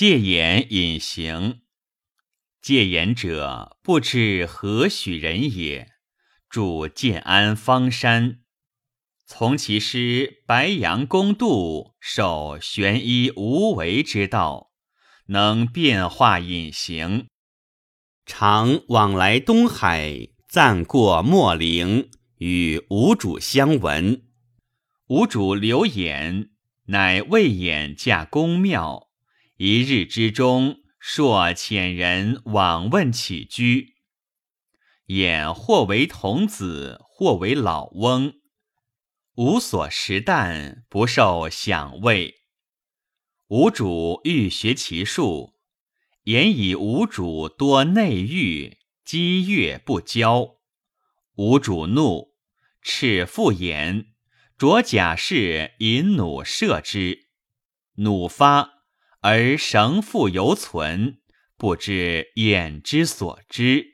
戒言隐行。戒言者，不知何许人也。住建安方山，从其师白杨公度，受玄衣无为之道，能变化隐形。常往来东海，暂过莫陵，与吴主相闻。吴主留言，乃魏衍驾公庙。一日之中，朔遣人往问起居。衍或为童子，或为老翁，无所食啖，不受享味。吾主欲学其术，言以吾主多内欲，积月不交。吾主怒，斥复言，着甲士引弩射之。弩发，而绳复犹存，不知眼之所知。